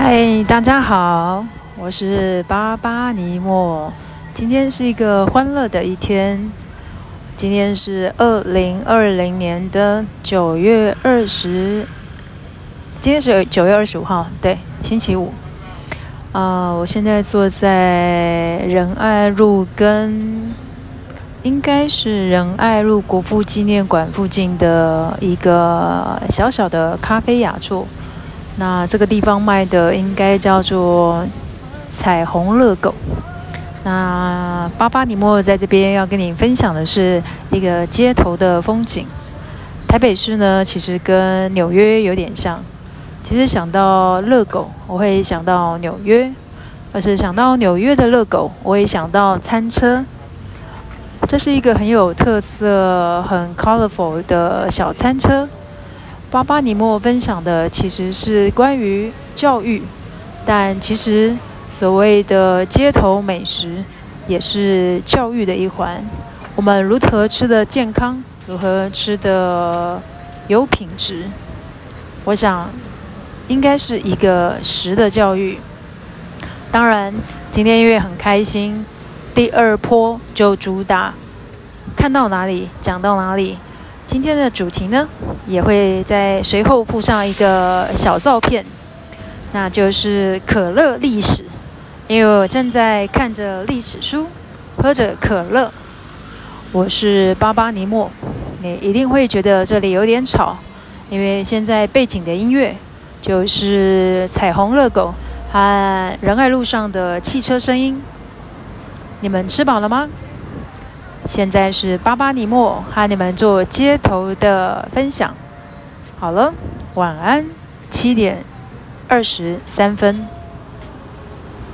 嗨，大家好，我是巴巴尼莫。今天是一个欢乐的一天。今天是二零二零年的九月二十，今天是九月二十五号，对，星期五。啊，我现在坐在仁爱路跟应该是仁爱路国父纪念馆附近的一个小小的咖啡雅座。那这个地方卖的应该叫做彩虹乐狗。那巴巴尼莫在这边要跟你分享的是一个街头的风景。台北市呢，其实跟纽约有点像。其实想到乐狗，我会想到纽约；而是想到纽约的乐狗，我也想到餐车。这是一个很有特色、很 colorful 的小餐车。巴巴尼莫分享的其实是关于教育，但其实所谓的街头美食也是教育的一环。我们如何吃的健康，如何吃的有品质，我想应该是一个食的教育。当然，今天因为很开心，第二波就主打看到哪里讲到哪里。今天的主题呢，也会在随后附上一个小照片，那就是可乐历史。因为我正在看着历史书，喝着可乐。我是巴巴尼莫，你一定会觉得这里有点吵，因为现在背景的音乐就是彩虹乐狗和仁爱路上的汽车声音。你们吃饱了吗？现在是巴巴尼莫和你们做街头的分享。好了，晚安，七点二十三分。